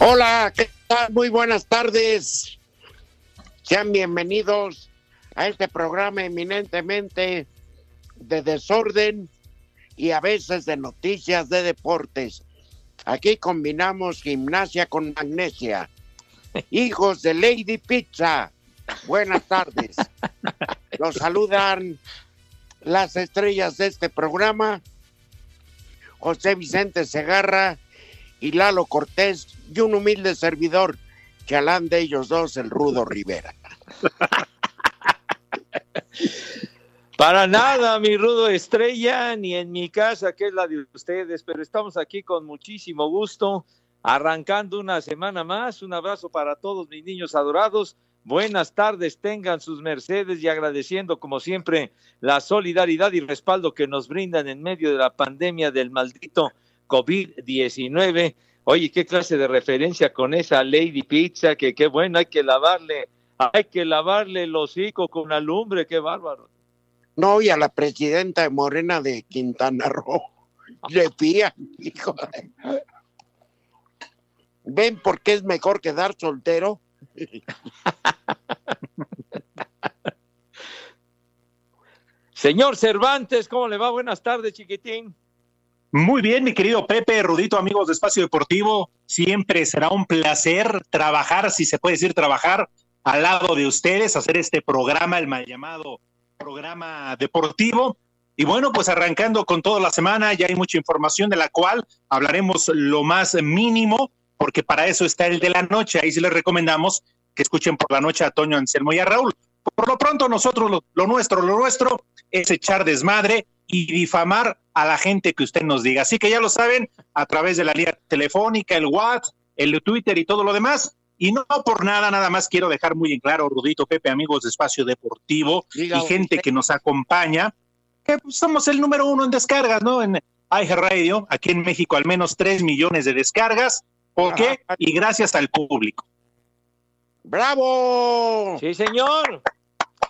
Hola, ¿qué tal? Muy buenas tardes. Sean bienvenidos a este programa eminentemente de desorden y a veces de noticias de deportes. Aquí combinamos gimnasia con magnesia. Hijos de Lady Pizza, buenas tardes. Los saludan las estrellas de este programa, José Vicente Segarra y Lalo Cortés y un humilde servidor, chalán de ellos dos, el Rudo Rivera. Para nada, mi rudo estrella, ni en mi casa, que es la de ustedes, pero estamos aquí con muchísimo gusto, arrancando una semana más. Un abrazo para todos mis niños adorados. Buenas tardes, tengan sus mercedes y agradeciendo como siempre la solidaridad y respaldo que nos brindan en medio de la pandemia del maldito COVID-19. Oye, qué clase de referencia con esa Lady Pizza, que qué bueno, hay que lavarle, hay que lavarle el hocico con alumbre, qué bárbaro. No, y a la presidenta de Morena de Quintana Roo, le pía, hijo. ¿Ven por qué es mejor quedar soltero? Señor Cervantes, ¿cómo le va? Buenas tardes, chiquitín. Muy bien, mi querido Pepe, Rudito, amigos de Espacio Deportivo. Siempre será un placer trabajar, si se puede decir trabajar, al lado de ustedes, hacer este programa, el mal llamado programa deportivo. Y bueno, pues arrancando con toda la semana, ya hay mucha información de la cual hablaremos lo más mínimo, porque para eso está el de la noche. Ahí sí les recomendamos que escuchen por la noche a Toño Anselmo y a Raúl. Por lo pronto, nosotros, lo, lo nuestro, lo nuestro es echar desmadre y difamar a la gente que usted nos diga. Así que ya lo saben, a través de la línea telefónica, el WhatsApp, el Twitter y todo lo demás. Y no por nada, nada más quiero dejar muy en claro, Rudito, Pepe, amigos de Espacio Deportivo Diga y gente usted. que nos acompaña, que somos el número uno en descargas, ¿no? En iHeartRadio, aquí en México al menos tres millones de descargas. ¿Por qué? Y gracias al público. ¡Bravo! Sí, señor.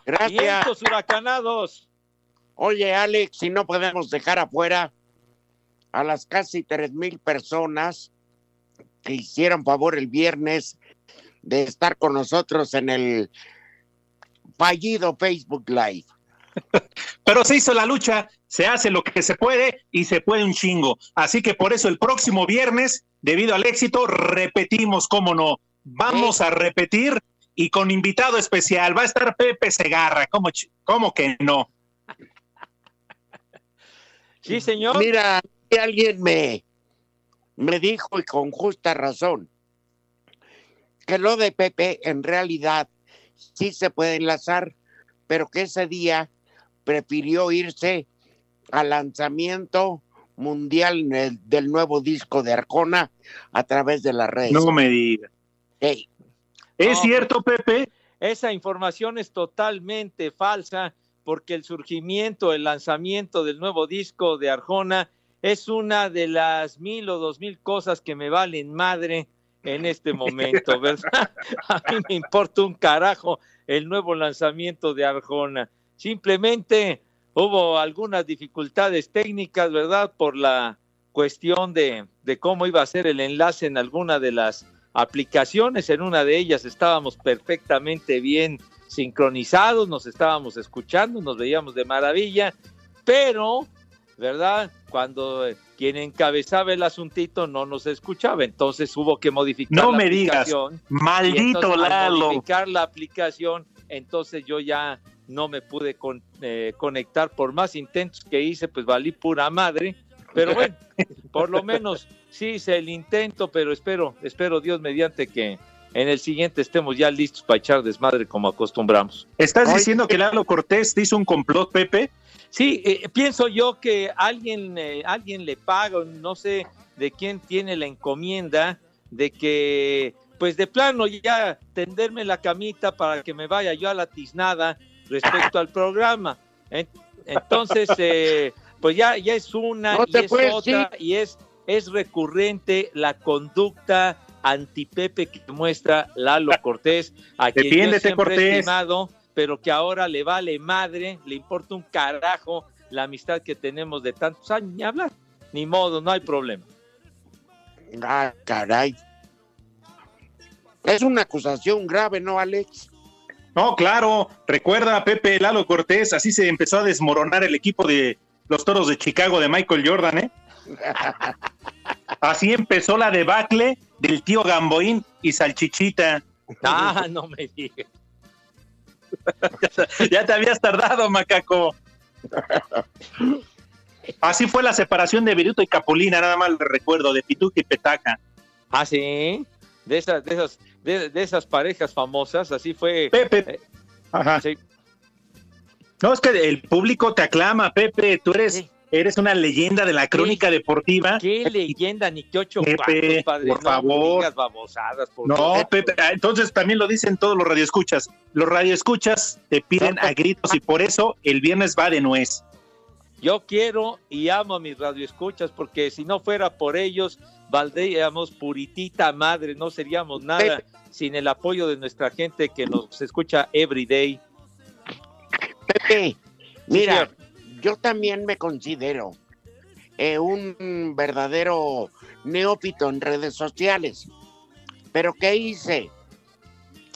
Gracias. Vientos huracanados. Oye, Alex, si no podemos dejar afuera a las casi tres mil personas que hicieron favor el viernes de estar con nosotros en el fallido Facebook Live. Pero se hizo la lucha, se hace lo que se puede y se puede un chingo. Así que por eso el próximo viernes, debido al éxito, repetimos, cómo no. Vamos a repetir y con invitado especial. Va a estar Pepe Segarra. ¿Cómo, cómo que no? Sí, señor. Mira, alguien me, me dijo y con justa razón que lo de Pepe en realidad sí se puede enlazar, pero que ese día prefirió irse al lanzamiento mundial del- del nuevo disco de Arjona a través de las redes. No me diga. Ey, ¿Es No, cierto, Pepe? Esa información es totalmente falsa porque el surgimiento, el lanzamiento del nuevo disco de Arjona es una de las mil o dos mil cosas que me valen madre en este momento, ¿verdad? A mí me importa un carajo el nuevo lanzamiento de Arjona. Simplemente hubo algunas dificultades técnicas, ¿verdad? Por la cuestión de, de cómo iba a ser el enlace en alguna de las aplicaciones. En una de ellas estábamos perfectamente bien sincronizados, nos estábamos escuchando, nos veíamos de maravilla, pero, ¿verdad? Cuando eh, quien encabezaba el asuntito no nos escuchaba, entonces hubo que modificar no la me digas, aplicación. y maldito entonces, Lalo. modificar la aplicación, entonces yo ya no me pude con- eh, conectar por más intentos que hice, pues valí pura madre. Pero bueno, por lo menos sí hice el intento, pero espero, espero Dios mediante que en el siguiente estemos ya listos para echar desmadre como acostumbramos. ¿Estás diciendo que Lalo Cortés te hizo un complot, Pepe? Sí, eh, pienso yo que alguien, eh, alguien le paga, no sé de quién tiene la encomienda de que, pues de plano ya tenderme la camita para que me vaya yo a la tiznada respecto al programa. En- Entonces, eh, pues ya, ya es una No y es puedes otra y es, es recurrente la conducta antipepe que muestra Lalo Cortés, a quien yo siempre he Cortés. estimado, pero que ahora le vale madre, le importa un carajo la amistad que tenemos de tantos años, ni hablar, ni modo, no hay problema. Ah, caray. Es una acusación grave, ¿no, Alex? No, claro. Recuerda, Pepe Lalo Cortés, así se empezó a desmoronar el equipo de los Toros de Chicago de Michael Jordan, ¿eh? Así empezó la debacle del tío Gamboín y Salchichita. Ah, no me digas. Ya te habías tardado, macaco. Así fue la separación de Viruto y Capulina, nada más recuerdo, de Pituca y Petaca. Ah, sí, de esas, de esas, de, de esas parejas famosas, así fue. Pepe. Ajá. Sí. No, es que el público te aclama, Pepe. Tú eres, Sí. Eres una leyenda de la crónica deportiva. Qué leyenda, ni qué ocho Pepe, cuartos, padre. por no favor. digas babosadas, por No, favor. Pepe, ah, entonces también lo dicen todos los radioescuchas. Los radioescuchas te piden a gritos y por eso el viernes va de nuez. Yo quiero y amo a mis radioescuchas porque si no fuera por ellos, valdríamos puritita madre, no seríamos nada sin el apoyo de nuestra gente que nos escucha every day. Pepe, mira. Yo también me considero eh, un verdadero neófito en redes sociales. Pero ¿qué hice?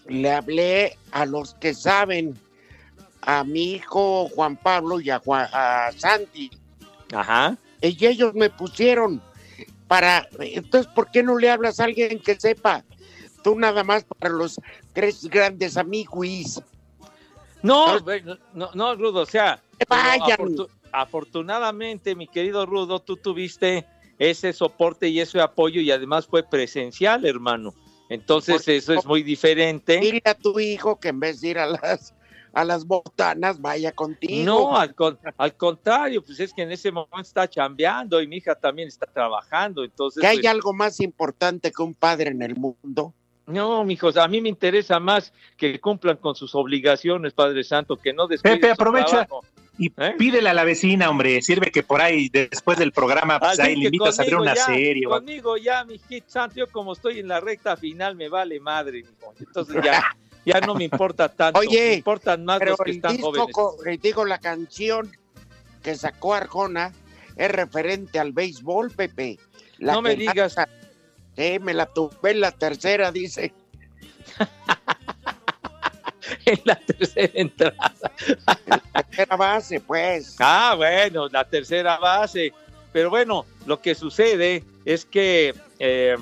Le hablé a los que saben, a mi hijo Juan Pablo y a, Juan- a Santi. Ajá. Y ellos me pusieron para... Entonces, ¿por qué no le hablas a alguien que sepa? Tú nada más para los tres grandes amigos. No, Ah. bueno, no, no, Rudo, o sea, Vayan. afortu- afortunadamente, mi querido Rudo, tú tuviste ese soporte y ese apoyo y además fue presencial, hermano. Entonces, eso es muy diferente. Dile a tu hijo que en vez de ir a las, a las botanas, vaya contigo. No, al, con- al contrario, pues es que en ese momento está chambeando y mi hija también está trabajando, entonces... que hay pues, algo más importante que un padre en el mundo. No, mijos, a mí me interesa más que cumplan con sus obligaciones, Padre Santo, que no descuiden Pepe, su aprovecha. trabajo. Y ¿Eh? pídele a la vecina, hombre. Sirve que por ahí, después del programa, pues Así ahí le invitas a ver una ya, serie. o- Conmigo ya, mi hit santo, yo como estoy en la recta final, me vale madre, mijo. Entonces ya, ya no me importa tanto. Oye, me importan más Pero los que el están disco, jóvenes. eh, digo, la canción que sacó Arjona es referente al béisbol, Pepe. La No me digas. Sí, me la tuve en la tercera, dice. En la tercera entrada. Tercera base, pues. Ah, bueno, la tercera base. Pero bueno, lo que sucede es que eh,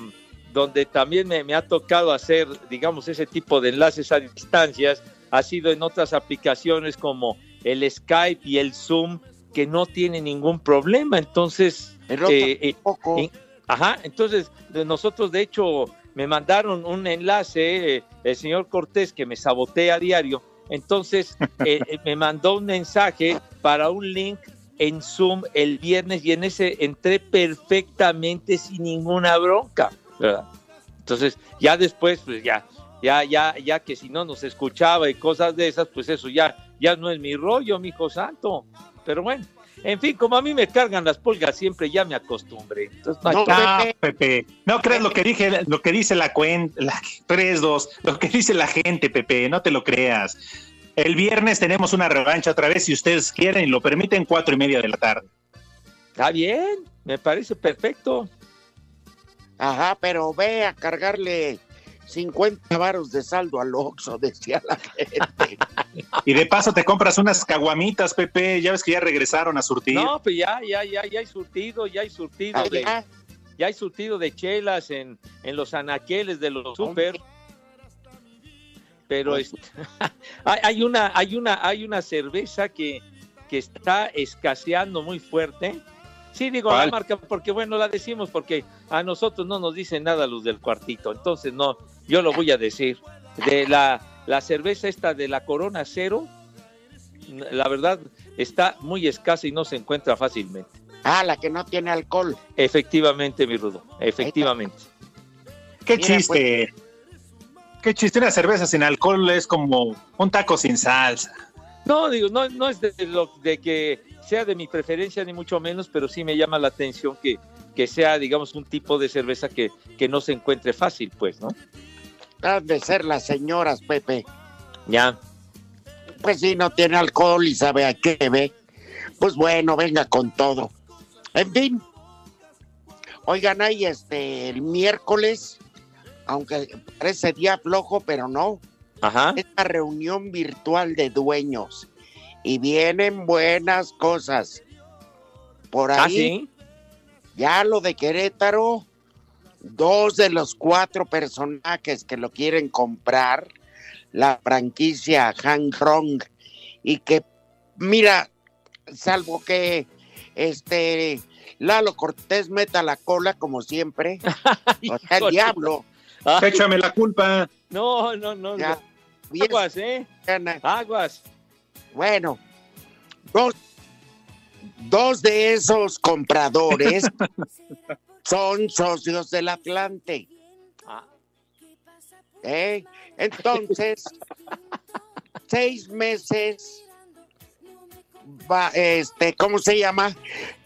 donde también me, me ha tocado hacer, digamos, ese tipo de enlaces a distancias, ha sido en otras aplicaciones como el Skype y el Zoom, que no tienen ningún problema. Entonces, eh, eh, y- Ajá, entonces nosotros de hecho me mandaron un enlace, eh, el señor Cortés que me sabotea a diario, entonces eh, eh, me mandó un mensaje para un link en Zoom el viernes y en ese entré perfectamente sin ninguna bronca, ¿verdad? Entonces ya después pues ya, ya, ya, ya que si no nos escuchaba y cosas de esas, pues eso ya, ya no es mi rollo, mi hijo santo, pero bueno. En fin, como a mí me cargan las pulgas siempre, ya me acostumbré. Entonces, no No, Pepe. Pepe. No crees lo que dije, lo que dice la cuenta, la 3-2, lo que dice la gente, Pepe, no te lo creas. El viernes tenemos una revancha otra vez, si ustedes quieren y lo permiten, cuatro y media de la tarde. Está bien, me parece perfecto. Ajá, pero ve a cargarle 50 varos de saldo al Oxxo, decía la gente. Y de paso te compras unas caguamitas, Pepe. Ya ves que ya regresaron a surtir. No, pues ya, ya, ya, ya hay surtido, ya hay surtido Ah, de, ya. ya hay surtido de chelas en, en los anaqueles de los super. Pero Pues- este, hay, hay una, hay una, hay una cerveza que, que está escaseando muy fuerte. Sí, digo ¿Cuál? la marca porque bueno, la decimos porque a nosotros no nos dicen nada los del cuartito. Entonces no, yo lo voy a decir. De la, la cerveza esta de la Corona Cero, la verdad está muy escasa y no se encuentra fácilmente. Ah, la que no tiene alcohol. Efectivamente, mi Rudo, efectivamente. Qué Mira, chiste. Qué chiste. Una cerveza sin alcohol es como un taco sin salsa. No, digo, no, no es de, lo, de que sea de mi preferencia ni mucho menos, pero sí me llama la atención que, que sea, digamos, un tipo de cerveza que, que no se encuentre fácil, pues, ¿no? Han de ser las señoras, Pepe. Ya. Pues sí, no tiene alcohol y sabe a qué ve. Pues bueno, venga con todo. En fin. Oigan, ahí este, el miércoles, aunque parece día flojo, pero no, Ajá. esta reunión virtual de dueños. Y vienen buenas cosas. Por ahí, Ah, sí. ya lo de Querétaro, dos de los cuatro personajes que lo quieren comprar, la franquicia Han Rong, y que, mira, salvo que este Lalo Cortés meta la cola como siempre, o sea, el diablo, Ay, Échame la culpa. no, no, no. ya, no. Aguas, ¿eh? gana. Aguas. Bueno, dos, dos de esos compradores son socios del Atlante. Ah, ¿eh? Entonces, seis meses, va, este, ¿cómo se llama?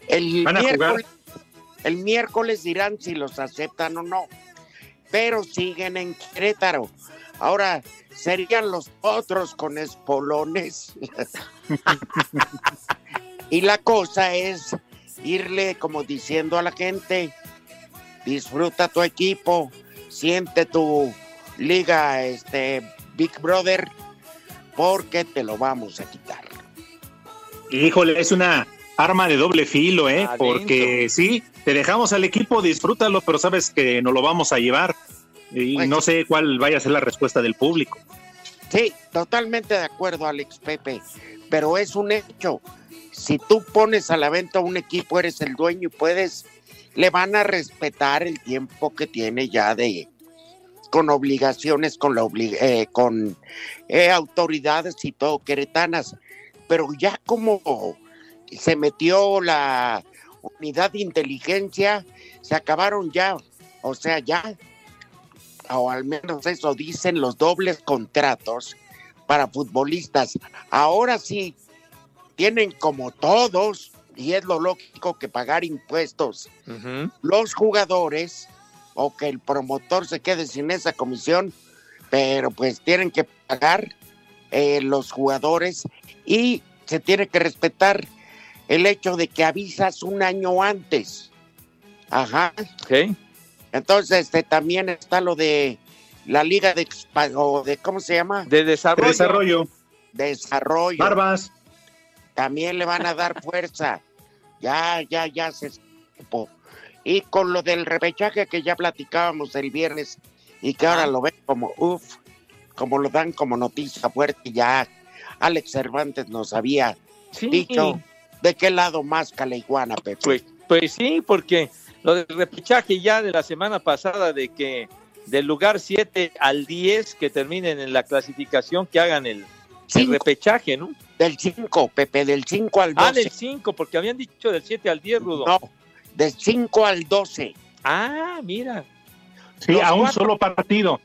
El ¿Van a jugar? miércoles, el miércoles dirán si los aceptan o no, pero siguen en Querétaro. Ahora, serían los otros con espolones. y la cosa es irle como diciendo a la gente, disfruta tu equipo, siente tu liga, este Big Brother, porque te lo vamos a quitar. Híjole, es una arma de doble filo, ¿eh? Adentro. Porque sí, te dejamos al equipo, disfrútalo, pero sabes que nos lo vamos a llevar. Y Pues no sé cuál vaya a ser la respuesta del público. Sí, totalmente de acuerdo, Alex Pepe, pero es un hecho. Si tú pones a la venta un equipo, eres el dueño y puedes, le van a respetar el tiempo que tiene ya de con obligaciones, con la eh, con eh, autoridades y todo queretanas, pero ya como se metió la unidad de inteligencia, se acabaron ya, o sea, ya o al menos eso dicen los dobles contratos para futbolistas. Ahora sí, tienen como todos, y es lo lógico que pagar impuestos los jugadores o que el promotor se quede sin esa comisión, pero pues tienen que pagar eh, los jugadores y se tiene que respetar el hecho de que avisas un año antes. Ajá. Ok. Entonces, este, también está lo de la liga de, o de ¿cómo se llama? De desarrollo. Desarrollo, Desarrollo. barbas. También le van a dar fuerza. Ya, ya, ya se supo. Y con lo del repechaje que ya platicábamos el viernes y que ahora lo ven como, uff, como lo dan como noticia fuerte, ya Alex Cervantes nos había Sí. dicho de qué lado más iguana, Pepe. Pues, pues sí, porque lo del repechaje ya de la semana pasada de que del lugar 7 al 10 que terminen en la clasificación, que hagan el, el Cinco. repechaje, ¿no? Del 5, Pepe, del 5 al 12. Ah, del 5, porque habían dicho del 7 al 10, Rudo. No, del 5 al 12. Ah, mira. Sí, Los a un cuatro. solo partido.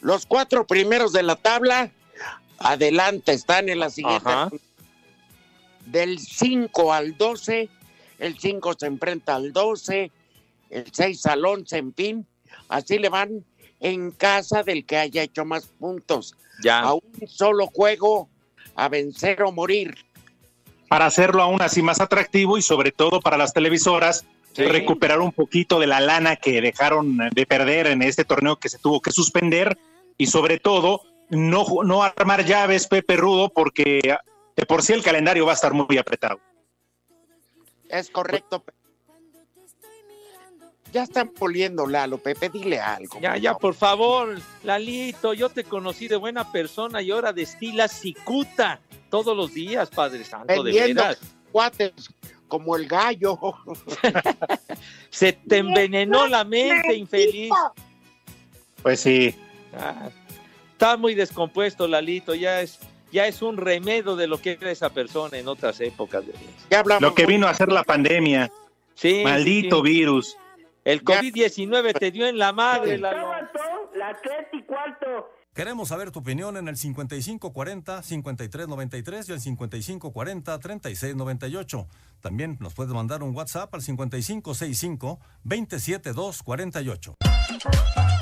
Los cuatro primeros de la tabla, adelante, están en la siguiente. Ajá. Del 5 al 12, el 5 se enfrenta al 12, el 6 al 11, en fin. Así le van en casa del que haya hecho más puntos. Ya. A un solo juego, a vencer o morir. Para hacerlo aún así más atractivo y sobre todo para las televisoras recuperar un poquito de la lana que dejaron de perder en este torneo que se tuvo que suspender y sobre todo no, no armar llaves, Pepe Rudo, porque de por sí el calendario va a estar muy apretado. Es correcto. Ya están poliendo, Lalo, Pepe, dile algo. Ya, ya, por favor, Lalito, yo te conocí de buena persona y ahora destilas cicuta todos los días, Padre Santo, de veras. cuates como el gallo. Se te envenenó la mente, infeliz. Pues sí. Ah, está muy descompuesto, Lalito, ya es ya es un remedio de lo que era esa persona en otras épocas. De ya lo que vino a hacer la pandemia. Sí, Maldito virus. El COVID-19 te dio en la madre. La, la tres y cuarto. Queremos saber tu opinión en el 5540-5393 y el 5540-3698. También nos puedes mandar un WhatsApp al 5565-27248.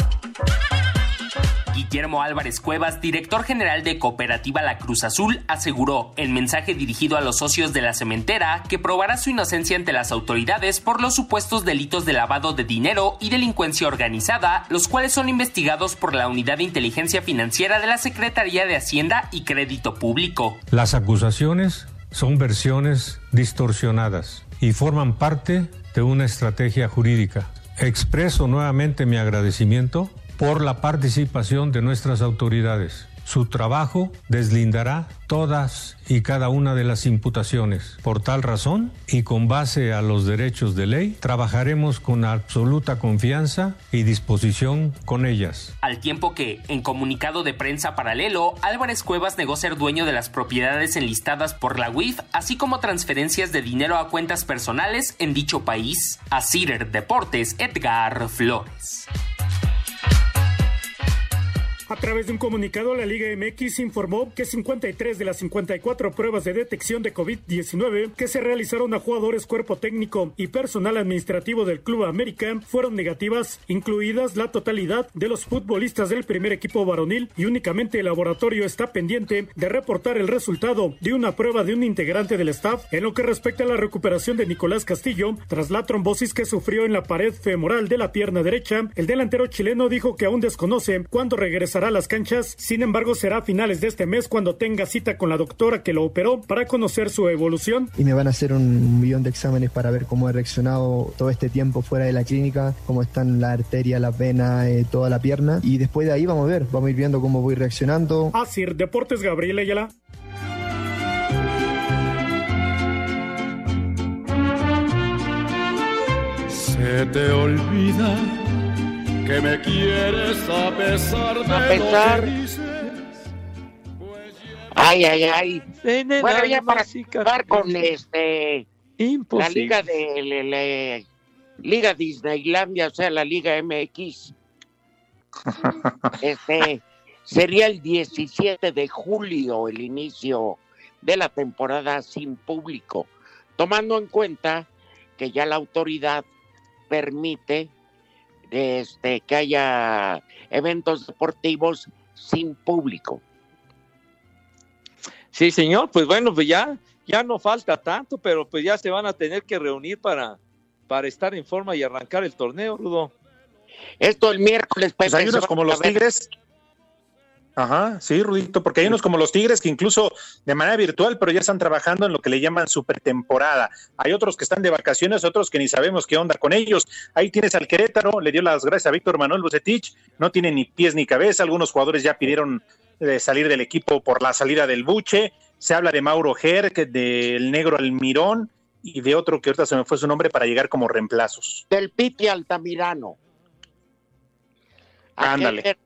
Guillermo Álvarez Cuevas, director general de Cooperativa La Cruz Azul, aseguró en mensaje dirigido a los socios de la cementera que probará su inocencia ante las autoridades por los supuestos delitos de lavado de dinero y delincuencia organizada, los cuales son investigados por la Unidad de Inteligencia Financiera de la Secretaría de Hacienda y Crédito Público. Las acusaciones son versiones distorsionadas y forman parte de una estrategia jurídica. Expreso nuevamente mi agradecimiento por la participación de nuestras autoridades. Su trabajo deslindará todas y cada una de las imputaciones. Por tal razón, y con base a los derechos de ley, trabajaremos con absoluta confianza y disposición con ellas. Al tiempo que, en comunicado de prensa paralelo, Álvarez Cuevas negó ser dueño de las propiedades enlistadas por la UIF, así como transferencias de dinero a cuentas personales en dicho país. A Cider Deportes, Edgar Flores. A través de un comunicado, la Liga MX informó que 53 de las 54 pruebas de detección de COVID-19 que se realizaron a jugadores, cuerpo técnico y personal administrativo del Club América fueron negativas, incluidas la totalidad de los futbolistas del primer equipo varonil y únicamente el laboratorio está pendiente de reportar el resultado de una prueba de un integrante del staff en lo que respecta a la recuperación de Nicolás Castillo tras la trombosis que sufrió en la pared femoral de la pierna derecha. El delantero chileno dijo que aún desconoce cuándo regresará a las canchas, sin embargo será a finales de este mes cuando tenga cita con la doctora que lo operó para conocer su evolución. Y me van a hacer un millón de exámenes para ver cómo he reaccionado todo este tiempo fuera de la clínica, cómo están la arteria, las venas, eh, toda la pierna. Y después de ahí vamos a ver, vamos a ir viendo cómo voy reaccionando. Así, Deportes Gabriel Ayala. Se te olvida que me quieres a pesar de a pesar. Lo que dices, pues Ay, ay, ay. bueno, ya para acabar con este la liga de la, Liga Disneylandia, o sea, la Liga MX. este sería el 17 de julio el inicio de la temporada sin público, tomando en cuenta que ya la autoridad permite este, que haya eventos deportivos sin público. Sí, señor, pues bueno, pues ya, ya no falta tanto, pero pues ya se van a tener que reunir para, para estar en forma y arrancar el torneo, Rudo. Esto el miércoles, pues, hay unos como los Tigres Ajá, sí, Rudito, porque hay unos como los Tigres que incluso de manera virtual, pero ya están trabajando en lo que le llaman supertemporada. Hay otros que están de vacaciones, otros que ni sabemos qué onda con ellos. Ahí tienes al Querétaro, le dio las gracias a Víctor Manuel Bucetich, no tiene ni pies ni cabeza. Algunos jugadores ya pidieron eh, salir del equipo por la salida del Buche. Se habla de Mauro Ger, del Negro Almirón y de otro que ahorita se me fue su nombre para llegar como reemplazos. Del Piti Altamirano. Ándale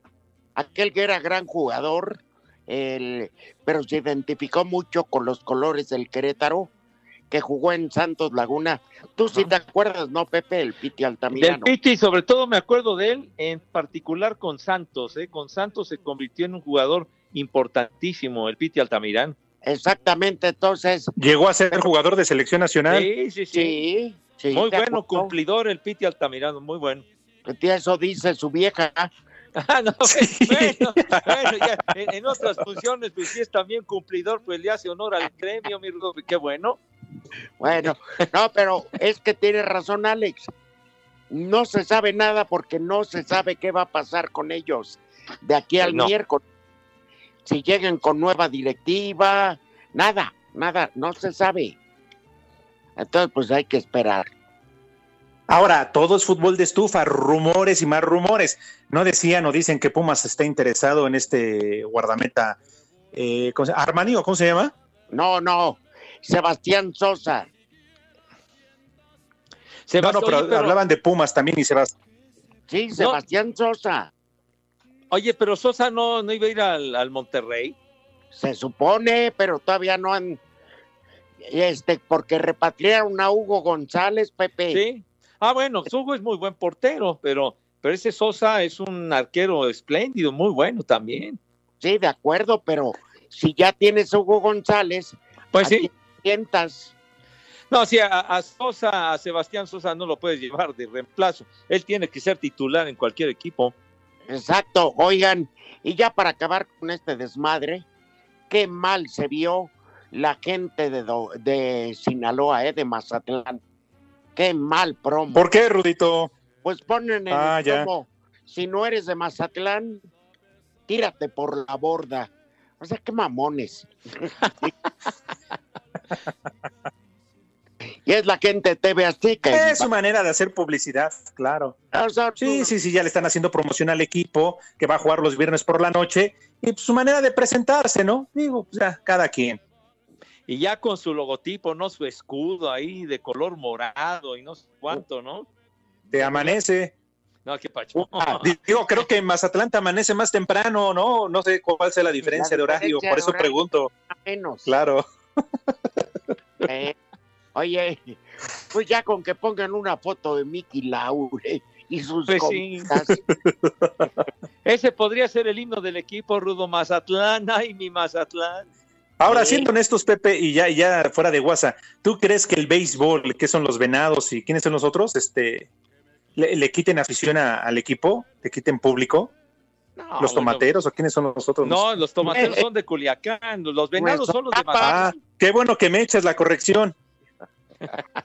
aquel que era gran jugador, el, pero se identificó mucho con los colores del Querétaro, que jugó en Santos Laguna. Tú sí te acuerdas, ¿no, Pepe? El Piti Altamirano. Del Piti, sobre todo me acuerdo de él, en particular con Santos. ¿eh? Con Santos se convirtió en un jugador importantísimo, el Piti Altamirano. Exactamente, entonces. Llegó a ser jugador de selección nacional. Sí, sí, sí. sí, muy bueno, cumplidor el Piti Altamirano, muy bueno. Eso dice su vieja. Ah, no, bueno, bueno ya, en, otras funciones, pues si es también cumplidor, pues le hace honor al gremio, mi Rudo, qué bueno. Bueno, no, pero es que tiene razón Alex. No se sabe nada porque no se sabe qué va a pasar con ellos de aquí al No. miércoles. Si llegan con nueva directiva, nada, nada, no se sabe. Entonces, pues hay que esperar. Ahora, todo es fútbol de estufa, rumores y más rumores. No decían o dicen que Pumas está interesado en este guardameta eh, ¿cómo se- Armani o cómo se llama? No, no, Sebastián Sosa. no, no, pero, oye, pero- hablaban de Pumas también y Sebastián. Sí, Sebastián Sosa. Oye, pero Sosa no, no iba a ir al, al Monterrey. Se supone, pero todavía no han. Este, porque repatriaron a Hugo González, Pepe. Sí. Ah, bueno, Hugo es muy buen portero, pero, pero ese Sosa es un arquero espléndido, muy bueno también. Sí, de acuerdo, pero si ya tienes Hugo González, Pues ¿a sí. quién sientas? No, sí, a, a Sosa, a Sebastián Sosa no lo puedes llevar de reemplazo. Él tiene que ser titular en cualquier equipo. Exacto, oigan, y ya para acabar con este desmadre, qué mal se vio la gente de, de Sinaloa, eh, de Mazatlán. Qué mal promo. ¿Por qué, Rudito? Pues ponen en Ah, el ya. promo, si no eres de Mazatlán, tírate por la borda. O sea, qué mamones. y es la gente TV Azteca. Es su manera de hacer publicidad, claro. Sí, sí, sí, ya le están haciendo promoción al equipo que va a jugar los viernes por la noche y pues, su manera de presentarse, ¿no? Digo, pues, ya, cada quien. Y ya con su logotipo, ¿no? Su escudo ahí de color morado y no sé cuánto, ¿no? Te amanece. No, qué pacho. Digo, creo que en Mazatlán te amanece más temprano, ¿no? No sé cuál sea la diferencia de horario, por eso horario. pregunto. Menos. Claro. Eh, oye, pues ya con que pongan una foto de Mickey Laure y sus Pues sí. Ese podría ser el himno del equipo, Rudo Mazatlán. Ay, mi Mazatlán. Ahora, siendo honestos, Pepe, y ya, y ya fuera de guasa, ¿tú crees que el béisbol, que son los venados y quiénes son los otros, este, le, le quiten afición a- al equipo? ¿Le quiten público? ¿Los bueno. tomateros o quiénes son los otros? No, los tomateros son de Culiacán, los venados son los de Ah, Mazatlán. qué bueno que me echas la corrección.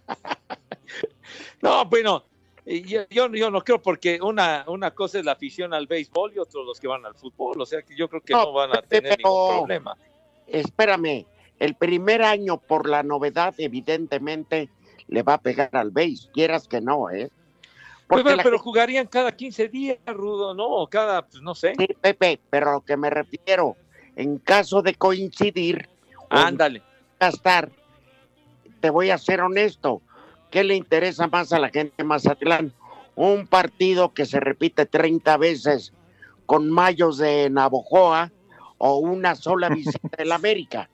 No, bueno, yo, yo, yo no creo porque una, una cosa es la afición al béisbol y otros los que van al fútbol, o sea que yo creo que no, van a tener ningún problema. Espérame, el primer año por la novedad, evidentemente, le va a pegar al base, quieras que no, ¿eh? Pues, Porque bueno, la pero jugarían cada 15 días, Rudo, ¿no? O cada, pues no sé. Sí, Pepe, pero a lo que me refiero, en caso de coincidir, Ándale. gastar, te voy a ser honesto, ¿qué le interesa más a la gente de Mazatlán? Un partido que se repite 30 veces con Mayos de Navojoa o una sola visita del América.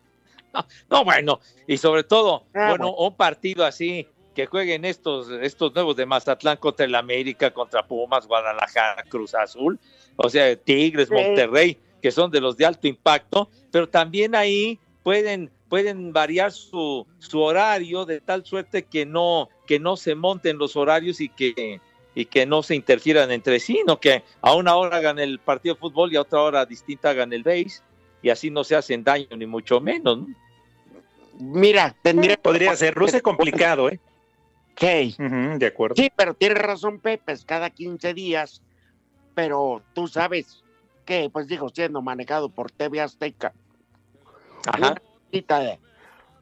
No, bueno, y sobre todo, Ah, bueno, un partido así que jueguen estos, estos nuevos de Mazatlán contra el América, contra Pumas, Guadalajara, Cruz Azul, o sea, Tigres, Sí. Monterrey, que son de los de alto impacto, pero también ahí pueden, pueden variar su, su horario de tal suerte que no, que no se monten los horarios y que, y que no se interfieran entre sí, no que a una hora hagan el partido de fútbol y a otra hora distinta hagan el base, y así no se hacen daño ni mucho menos, ¿no? Mira, tendría Podría ser, luce complicado, ¿eh? Sí. Ujú, de acuerdo. Sí, pero tiene razón Pepe, es cada 15 días, pero tú sabes que, pues digo, siendo manejado por TV Azteca, Ajá. una cita de,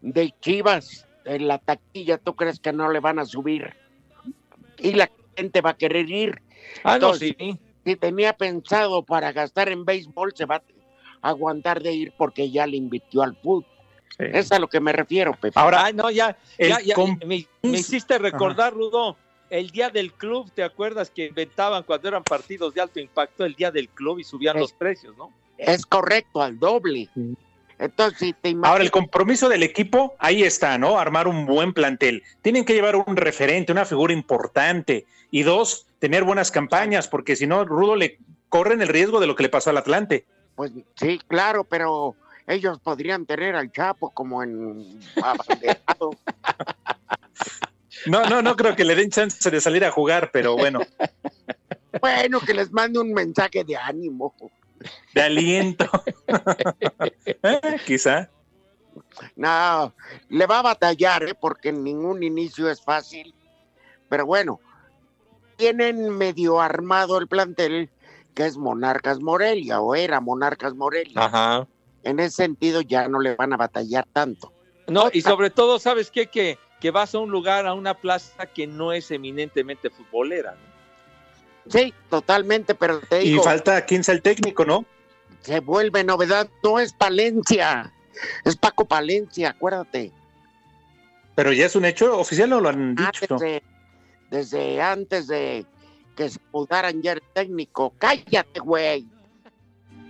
de Chivas en la taquilla, ¿tú crees que no le van a subir? Y la gente va a querer ir. Ah, no, sí. Si tenía pensado para gastar en béisbol, se va a aguantar de ir porque ya le invirtió al fútbol. Es a lo que me refiero, Pepe. Ahora, Ay, no, ya, ya, ya, me, me hiciste recordar, Rudo, el día del club, ¿te acuerdas que inventaban cuando eran partidos de alto impacto el día del club y subían Es- los precios, ¿no? Es correcto, al doble. Entonces, si te Ahora, el imaginas, compromiso del equipo, ahí está, ¿no? Armar un buen plantel. Tienen que llevar un referente, una figura importante. Y dos, tener buenas campañas, porque si no, Rudo le corren el riesgo de lo que le pasó al Atlante. pues sí, claro, pero ellos podrían tener al Chapo como en abanderado. No, no, no creo que le den chance de salir a jugar, pero bueno, bueno, que les mande un mensaje de ánimo. De aliento. Eh, Quizá. No, le va a batallar, ¿eh? porque ningún inicio es fácil. Pero bueno, tienen medio armado el plantel que es Monarcas Morelia o era Monarcas Morelia. Ajá. En ese sentido ya no le van a batallar tanto. No, y sobre todo, ¿sabes qué? Que, que vas a un lugar, a una plaza que no es eminentemente futbolera. Sí, totalmente, pero te digo, Y falta quién sea el técnico, ¿no? Se vuelve novedad, no es Palencia, es Paco Palencia, acuérdate. Pero ya es un hecho oficial, ¿no lo han ah, dicho? desde antes de que se mudaran ya el técnico. Cállate, güey.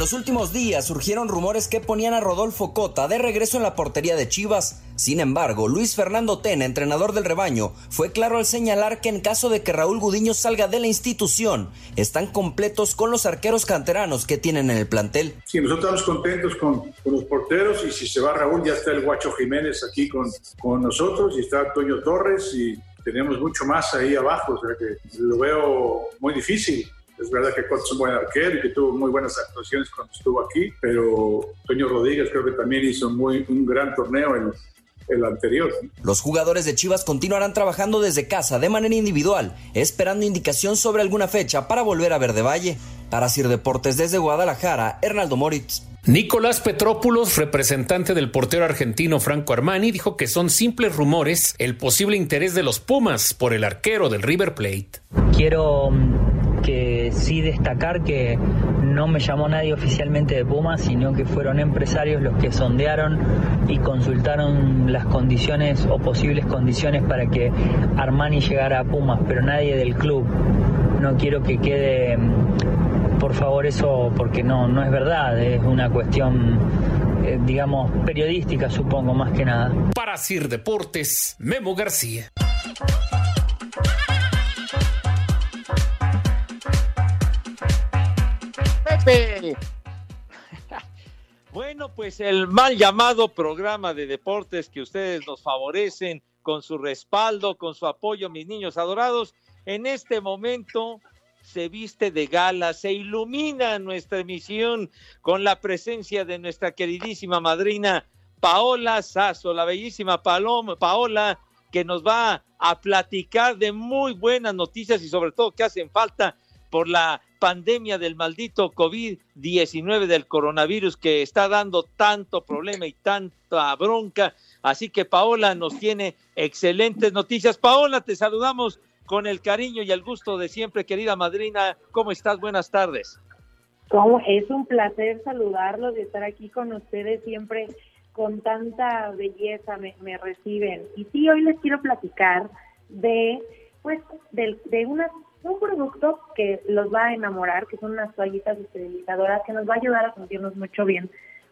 Los últimos días surgieron rumores que ponían a Rodolfo Cota de regreso en la portería de Chivas. Sin embargo, Luis Fernando Tena, entrenador del rebaño, fue claro al señalar que en caso de que Raúl Gudiño salga de la institución, están completos con los arqueros canteranos que tienen en el plantel. Sí, nosotros estamos contentos con, los porteros y si se va Raúl ya está el Guacho Jiménez aquí con, con nosotros y está Toño Torres y tenemos mucho más ahí abajo, o sea que lo veo muy difícil. Es verdad que Cota es un buen arquero y que tuvo muy buenas actuaciones cuando estuvo aquí, pero Toño Rodríguez creo que también hizo muy, un gran torneo en el anterior. Los jugadores de Chivas continuarán trabajando desde casa de manera individual, esperando indicación sobre alguna fecha para volver a Verde Valle. Para Sir Deportes desde Guadalajara, Hernaldo Moritz. Nicolás Petrópulos, representante del portero argentino Franco Armani, dijo que son simples rumores el posible interés de los Pumas por el arquero del River Plate. Quiero que sí destacar que no me llamó nadie oficialmente de Pumas, sino que fueron empresarios los que sondearon y consultaron las condiciones o posibles condiciones para que Armani llegara a Pumas, pero nadie del club. No quiero que quede, por favor, eso porque no, no es verdad, es una cuestión eh, digamos, periodística, supongo, más que nada. Para Sir Deportes, Memo García. Bueno, pues el mal llamado programa de deportes que ustedes nos favorecen con su respaldo, con su apoyo, mis niños adorados, en este momento se viste de gala, se ilumina nuestra emisión con la presencia de nuestra queridísima madrina Paola Sazo, la bellísima Paola, que nos va a platicar de muy buenas noticias y sobre todo que hacen falta por la pandemia del maldito COVID-19 del coronavirus que está dando tanto problema y tanta bronca. Así que Paola nos tiene excelentes noticias. Paola, te saludamos con el cariño y el gusto de siempre, querida madrina. ¿Cómo estás? Buenas tardes. ¿Cómo? Es un placer saludarlos y estar aquí con ustedes siempre con tanta belleza me, reciben. Y sí, hoy les quiero platicar de pues de, de unas un producto que los va a enamorar, que son unas toallitas esterilizadoras que nos va a ayudar a sentirnos mucho bien.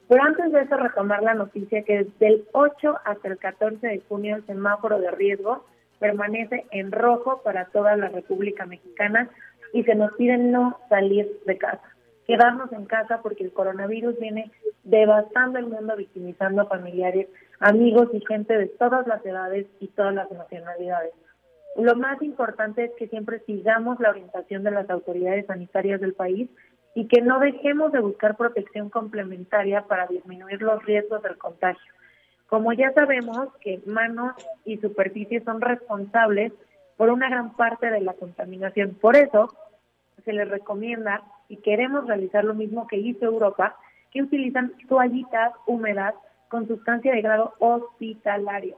Pero antes de eso, retomar la noticia que desde el 8 hasta el 14 de junio el semáforo de riesgo permanece en rojo para toda la República Mexicana y se nos pide no salir de casa, quedarnos en casa porque el coronavirus viene devastando el mundo, victimizando a familiares, amigos y gente de todas las edades y todas las nacionalidades. Lo más importante es que siempre sigamos la orientación de las autoridades sanitarias del país y que no dejemos de buscar protección complementaria para disminuir los riesgos del contagio. Como ya sabemos que manos y superficies son responsables por una gran parte de la contaminación. Por eso se les recomienda y queremos realizar lo mismo que hizo Europa, que utilizan toallitas húmedas con sustancia de grado hospitalario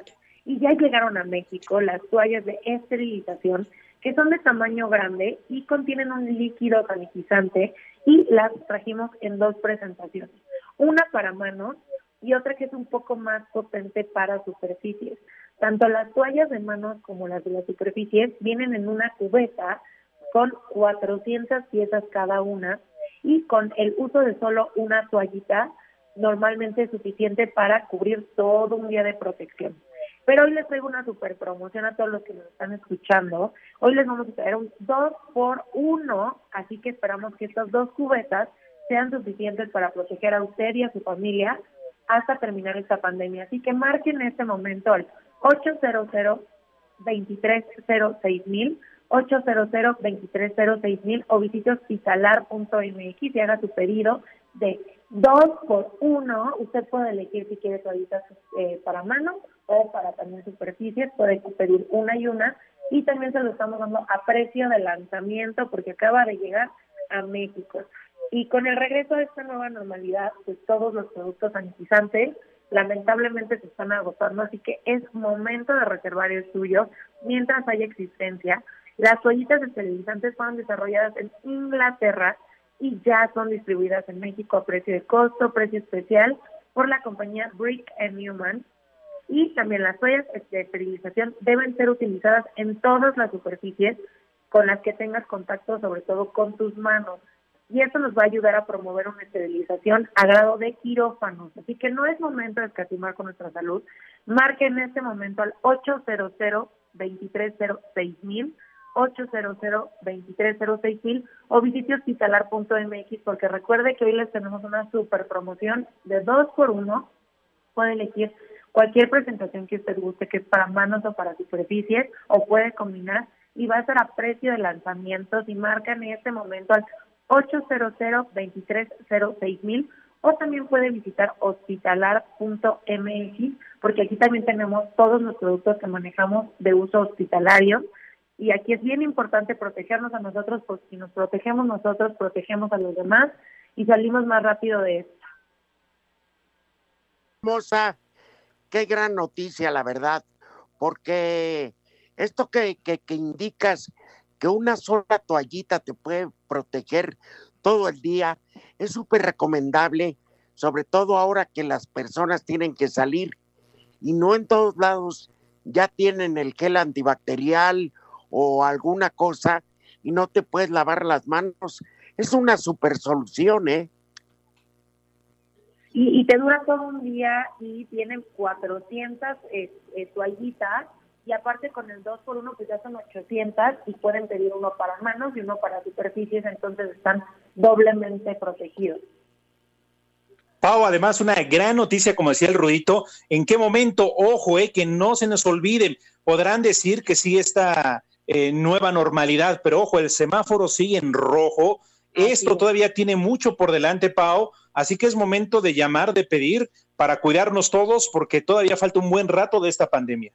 y ya llegaron a México las toallas de esterilización que son de tamaño grande y contienen un líquido sanitizante y las trajimos en dos presentaciones, una para manos y otra que es un poco más potente para superficies. Tanto las toallas de manos como las de las superficies vienen en una cubeta con 400 piezas cada una y con el uso de solo una toallita normalmente es suficiente para cubrir todo un día de protección. Pero hoy les traigo una super promoción a todos los que nos están escuchando. Hoy les vamos a traer un 2 por 1, así que esperamos que estas dos cubetas sean suficientes para proteger a usted y a su familia hasta terminar esta pandemia. Así que marquen en este momento al 800 2306 mil 800 mil o visite hospitalar.mx y haga su pedido de dos por uno. Usted puede elegir si quiere toallitas eh, para mano o para también superficies. Puede pedir una y una. Y también se lo estamos dando a precio de lanzamiento porque acaba de llegar a México. Y con el regreso de esta nueva normalidad, pues todos los productos sanitizantes lamentablemente se están agotando, así que es momento de reservar el suyo mientras haya existencia. Las toallitas esterilizantes fueron desarrolladas en Inglaterra y ya son distribuidas en México a precio de costo, precio especial por la compañía Brick Newman. Y también las toallas de esterilización deben ser utilizadas en todas las superficies con las que tengas contacto, sobre todo con tus manos y eso nos va a ayudar a promover una esterilización a grado de quirófanos. Así que no es momento de escatimar con nuestra salud. Marque en este momento al 800 2306 mil 800 2306 mil o visite hospitalar.mx porque recuerde que hoy les tenemos una super promoción de dos por uno. Puede elegir cualquier presentación que usted guste, que es para manos o para superficies, o puede combinar y va a ser a precio de lanzamiento. Si marca en este momento al 800 mil o también puede visitar hospitalar.mx porque aquí también tenemos todos los productos que manejamos de uso hospitalario y aquí es bien importante protegernos a nosotros porque si nos protegemos nosotros, protegemos a los demás y salimos más rápido de esto. Hermosa, qué gran noticia, la verdad, porque esto que, que, que indicas que una sola toallita te puede proteger todo el día. Es súper recomendable, sobre todo ahora que las personas tienen que salir y no en todos lados ya tienen el gel antibacterial o alguna cosa y no te puedes lavar las manos. Es una super solución, ¿eh? Y, te dura todo un día y tienen 400 eh, eh, toallitas y aparte con el 2 por 1 pues ya son 800 y pueden pedir uno para manos y uno para superficies, entonces están doblemente protegidos. Pau, además una gran noticia, como decía el Rudito, ¿en qué momento, ojo, eh, que no se nos olviden, podrán decir que sí esta eh, nueva normalidad, pero ojo, el semáforo sigue en rojo, esto todavía tiene mucho por delante, Pau, así que es momento de llamar, de pedir para cuidarnos todos, porque todavía falta un buen rato de esta pandemia.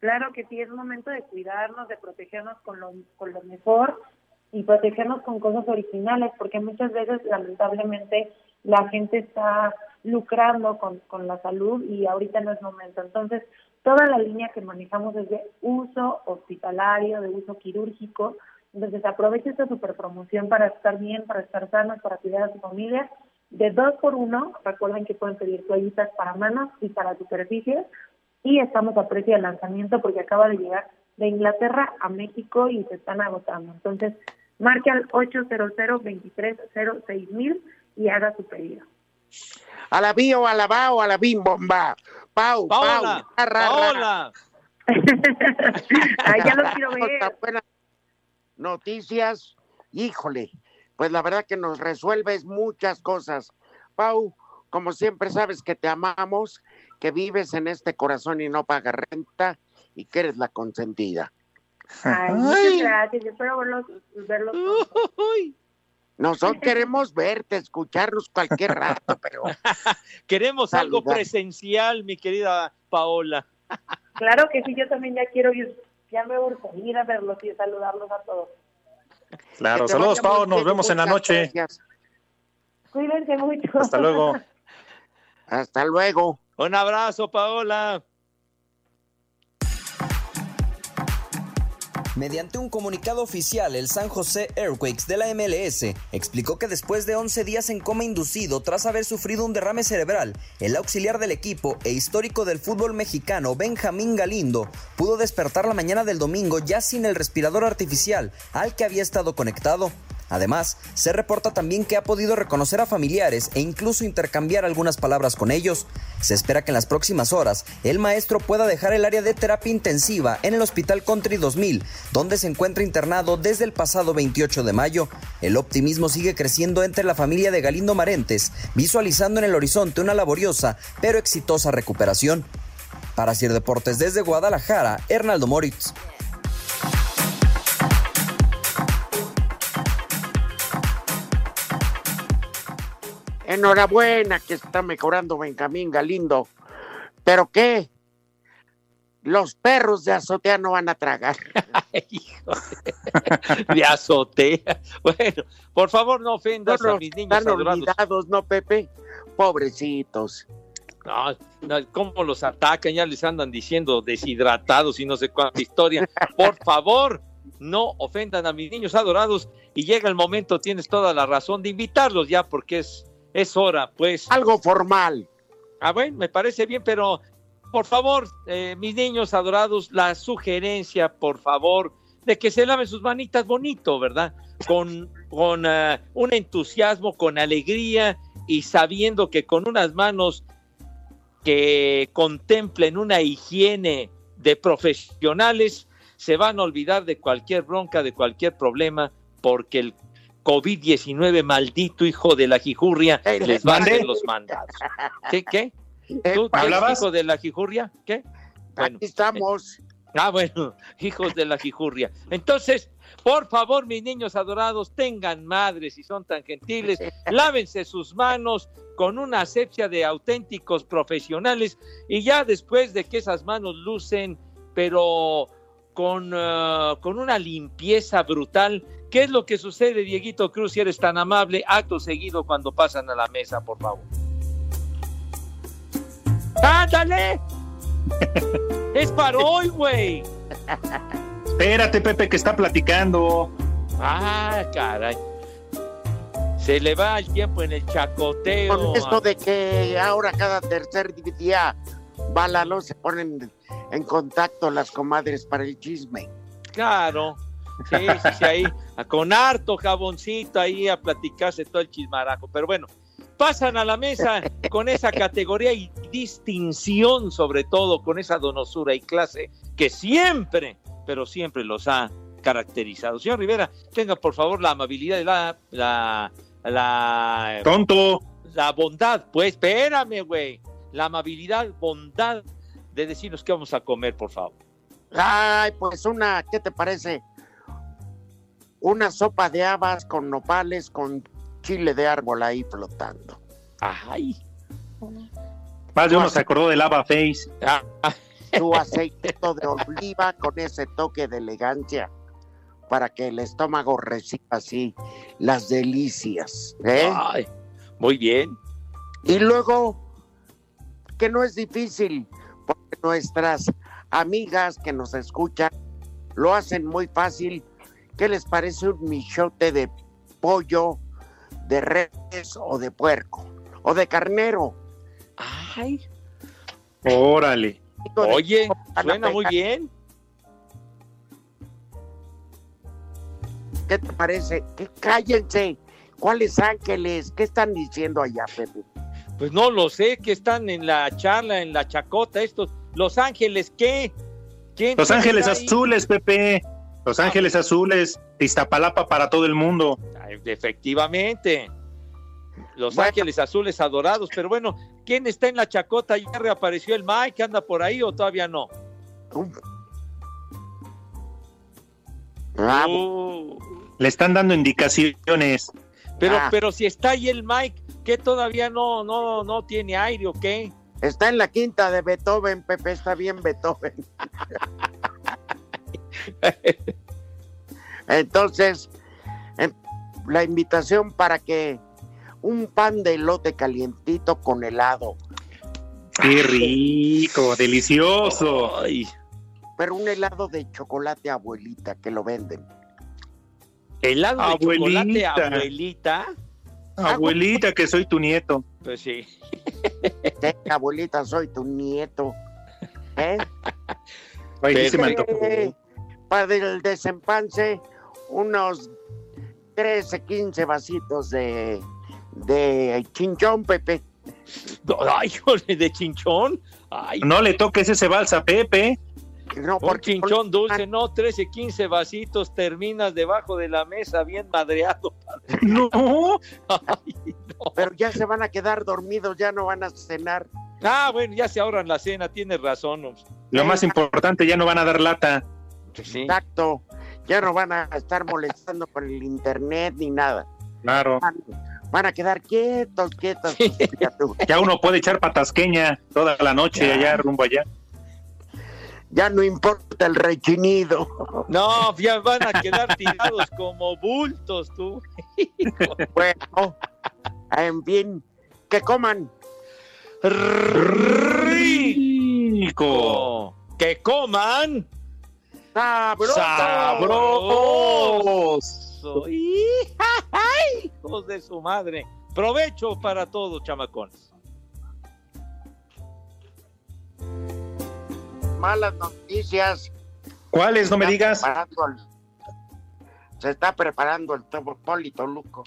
Claro que sí, es momento de cuidarnos, de protegernos con lo, con lo mejor y protegernos con cosas originales, porque muchas veces, lamentablemente, la gente está lucrando con, con la salud y ahorita no es momento. Entonces, toda la línea que manejamos es de uso hospitalario, de uso quirúrgico. Entonces, aproveche esta super promoción para estar bien, para estar sanos, para cuidar a su familia. De dos por uno, recuerden que pueden pedir toallitas para manos y para superficies y estamos a precio de lanzamiento porque acaba de llegar de Inglaterra a México y se están agotando. Entonces, marque al 800 2306 mil y haga su pedido. A la bio, a la bao, a la bim bomba. Pau, Paola, Pau. Paola. Ay, ya lo quiero ver. Noticias, híjole, pues la verdad que nos resuelves muchas cosas. Pau, como siempre sabes que te amamos que vives en este corazón y no pagas renta y que eres la consentida. Ay, muchas gracias. Yo espero verlos. verlos Nosotros queremos verte, escucharnos cualquier rato, pero. queremos algo presencial, mi querida Paola. claro que sí, yo también ya quiero ir, ya me voy a ir a verlos y saludarlos a todos. Claro, saludos, Pau, nos vemos en la noche. Cuídense mucho. Hasta luego. Hasta luego. Un abrazo, Paola. Mediante un comunicado oficial, el San José Airquakes de la MLS explicó que después de 11 días en coma inducido tras haber sufrido un derrame cerebral, el auxiliar del equipo e histórico del fútbol mexicano Benjamín Galindo pudo despertar la mañana del domingo ya sin el respirador artificial al que había estado conectado. Además, se reporta también que ha podido reconocer a familiares e incluso intercambiar algunas palabras con ellos. Se espera que en las próximas horas el maestro pueda dejar el área de terapia intensiva en el Hospital Country 2000, donde se encuentra internado desde el pasado 28 de mayo. El optimismo sigue creciendo entre la familia de Galindo Marentes, visualizando en el horizonte una laboriosa pero exitosa recuperación. Para Sir Deportes desde Guadalajara, Hernaldo Moritz. Enhorabuena que está mejorando Benjamín Galindo. ¿Pero qué? Los perros de azotea no van a tragar. Hijo de, azotea. Bueno, por favor no ofendas No a mis niños están adorados. olvidados, ¿no, Pepe? Pobrecitos. No, no, ¿Cómo los atacan? Ya les andan diciendo deshidratados y no sé cuánta historia. Por favor, no ofendan a mis niños adorados y llega el momento, tienes toda la razón de invitarlos ya porque es, es hora, pues. Algo formal. Ah, bueno, me parece bien, pero por favor, eh, mis niños adorados, la sugerencia, por favor, de que se laven sus manitas bonito, ¿verdad? Con, con ah, un entusiasmo, con alegría y sabiendo que con unas manos que contemplen una higiene de profesionales, se van a olvidar de cualquier bronca, de cualquier problema, porque el COVID-19 maldito hijo de la jijurria les va a hacer los mandados. ¿Qué? ¿Qué? ¿Tú qué, ¿Hablabas? hijo de la jijurria? ¿Qué? Bueno, Aquí estamos. Ah, bueno, hijos de la jijurria. Entonces, por favor, mis niños adorados, tengan madres si son tan gentiles, lávense sus manos con una asepsia de auténticos profesionales y ya después de que esas manos lucen, pero con, ah, con una limpieza brutal, ¿qué es lo que sucede, Dieguito Cruz, si eres tan amable, acto seguido cuando pasan a la mesa, por favor? ¡Ándale! es para hoy, güey. Espérate, Pepe, que está platicando. Ah, caray. Se le va el tiempo en el chacoteo. Con esto de que ahora cada tercer día va la luz, se ponen en contacto las comadres para el chisme. Claro. Sí, sí, sí, ahí, con harto jaboncito ahí a platicarse todo el chismarajo. Pero bueno, pasan a la mesa con esa categoría y distinción, sobre todo, con esa donosura y clase que siempre, pero siempre los ha caracterizado. Señor Rivera, tenga por favor la amabilidad y la, la, la, Tonto. la bondad, pues, espérame, güey. La amabilidad, bondad de decirnos qué vamos a comer, por favor. Ay, pues una, ¿qué te parece? Una sopa de habas con nopales, con chile de árbol ahí flotando. Ay. Más de uno se acordó del Lava Face. Tu aceitito de oliva con ese toque de elegancia para que el estómago reciba así las delicias. ¿eh? Ay, muy bien. Y luego, que no es difícil, porque nuestras amigas que nos escuchan lo hacen muy fácil. ¿Qué les parece un michote de pollo, de res o de puerco? O de carnero. Ay. Órale. Oye, suena muy bien. ¿Qué te parece? Que cállense. ¿Cuáles ángeles? ¿Qué están diciendo allá, Pepe? Pues no lo sé, que están en la charla, en la chacota, estos. Los Ángeles, ¿qué? ¿Quién Los Ángeles ahí? Azules, Pepe. Los Ángeles Azules. Iztapalapa para todo el mundo. Efectivamente. Los Bueno. Ángeles Azules adorados. Pero bueno, ¿quién está en la chacota? ¿Ya reapareció el Mike? ¿Anda por ahí o todavía no? Ah, Uh, Le están dando indicaciones. Pero, Ah. pero si está ahí el Mike, ¿qué todavía no, no, no tiene aire o qué? Está en la quinta de Beethoven, Pepe, está bien Beethoven. Entonces, la invitación para que un pan de elote calientito con helado, Qué rico, delicioso. Ay, pero un helado de chocolate abuelita que lo venden. Helado de Abuelita. chocolate, abuelita. Abuelita, que soy tu nieto. Pues sí. Sí, abuelita, soy tu nieto. ¿Eh? Ay, sí se me Pero- antojó. Eh, para el desempance, unos 13, 15 vasitos de, de chinchón, Pepe. Ay, de chinchón. Ay, No le toques ese balsa Pepe. No, un chinchón dulce, no, 13, 15 vasitos, terminas debajo de la mesa bien madreado. No. Pero ya se van a quedar dormidos, ya no van a cenar. Ah, bueno, ya se ahorran la cena, tienes razón. hombre. Lo más importante, ya no van a dar lata. Exacto. Ya no van a estar molestando con el internet ni nada. Claro. Van, van a quedar quietos, quietos. Ya uno puede echar patasqueña toda la noche Ya. allá rumbo allá. Ya no importa el rechinido. No, ya van a quedar tirados como bultos tú. Bueno, en fin, que coman. Rico. Que coman. Sabroso. Sabroso. Hijos de su madre. Provecho para todos, chamacones. Malas noticias. ¿Cuáles? No me digas. el- se está preparando el Polito Luco.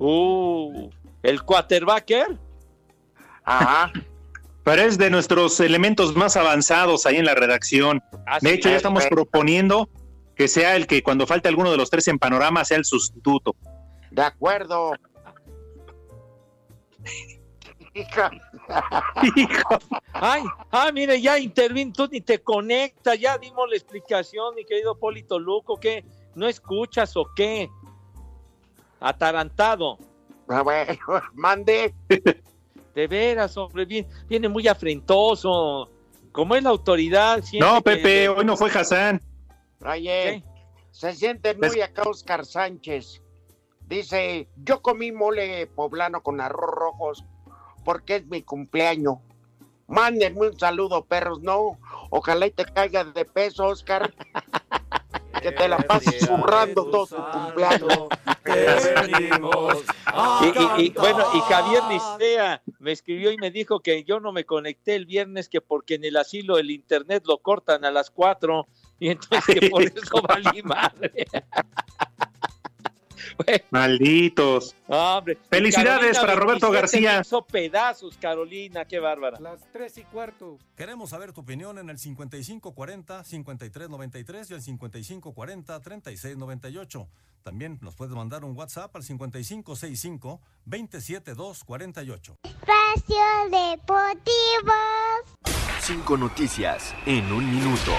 Uh, el quarterbacker. Ajá. Pero es de nuestros elementos más avanzados ahí en la redacción. Así De hecho, ya es, estamos proponiendo que sea el que cuando falte alguno de los tres en panorama sea el sustituto. De acuerdo. Hija. Ay, ah, mire, ya intervino, tú ni te conectas, ya dimos la explicación, mi querido Polito Luco, que no escuchas o qué? Atarantado. Ah, bueno, mande. De veras, hombre, viene, viene muy afrentoso. Como es la autoridad, No, que- Pepe, hoy no fue Hassan. Oye, se siente Pues- muy acá Oscar Sánchez. Dice, yo comí mole poblano con arroz rojos porque es mi cumpleaños. Mándenme un saludo, perros. No, ojalá y te caiga de peso, Oscar. que te la pases zurrando todo tu cumpleaños. Y, y- y, bueno, y Javier Licea me escribió y me dijo que yo no me conecté el viernes que porque en el asilo el internet lo cortan a las 4 y entonces que por eso valí madre. Malditos. Hombre, Felicidades Carolina para Roberto 27 García. Hizo pedazos, Carolina, qué bárbara. Las tres y cuarto. Queremos saber tu opinión en el 5540-5393 y el 5540-3698. También nos puedes mandar un WhatsApp al 5565-27248. Espacio Deportivo. Cinco noticias en un minuto.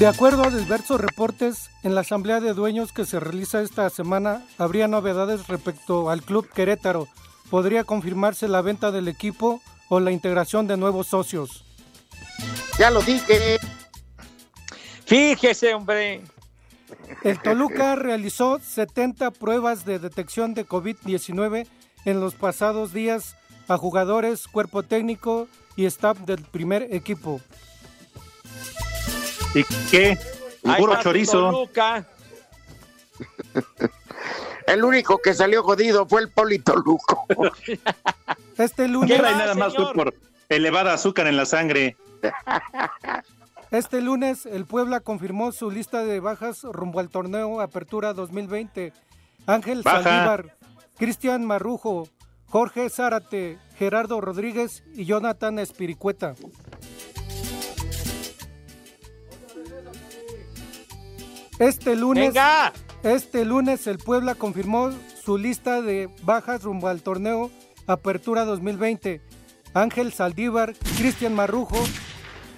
De acuerdo a diversos reportes, en la asamblea de dueños que se realiza esta semana habría novedades respecto al club Querétaro. Podría confirmarse la venta del equipo o la integración de nuevos socios. Ya lo dije. Fíjese, hombre. El Toluca realizó 70 pruebas de detección de COVID-19 en los pasados días a jugadores, cuerpo técnico y staff del primer equipo. ¿Y qué? Ahí Puro chorizo. Toluca. El único que salió jodido fue el Polito Luco. Este ¿Qué lunes, trae nada más fue por elevada azúcar en la sangre? este lunes el Puebla confirmó su lista de bajas rumbo al torneo Apertura 2020. Ángel Baja. Saldívar, Cristian Marrujo, Jorge Zárate, Gerardo Rodríguez y Jonathan Espiricueta. Este lunes, Venga. este lunes el Puebla confirmó su lista de bajas rumbo al torneo Apertura 2020. Ángel Saldívar, Cristian Marrujo,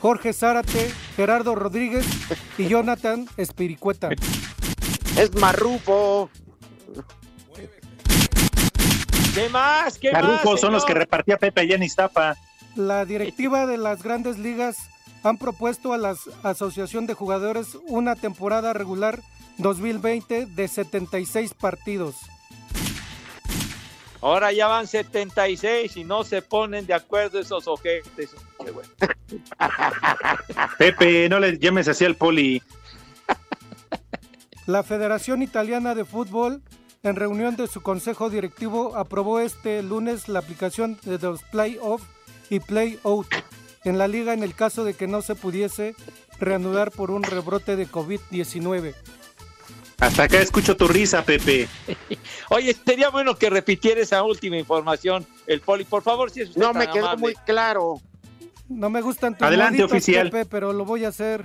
Jorge Zárate, Gerardo Rodríguez y Jonathan Espiricueta. Es Marrufo. ¿Qué más? ¿Qué más? Carrujos son los que repartía Pepe allá en Iztapa. La directiva de las grandes ligas han propuesto a la Asociación de Jugadores una temporada regular 2020 de 76 partidos. Ahora ya van 76 y no se ponen de acuerdo esos ojetes. Qué bueno. Pepe, no le llames así al poli. La Federación Italiana de Fútbol en reunión de su consejo directivo, aprobó este lunes la aplicación de los play-off y play-out en la liga en el caso de que no se pudiese reanudar por un rebrote de COVID-19. Hasta acá escucho tu risa, Pepe. Oye, sería bueno que repitiera esa última información, el Poli, por favor, si es usted No tan me quedó amable. muy claro. No me gustan tus Adelante, moditos, oficial. Pepe, pero lo voy a hacer.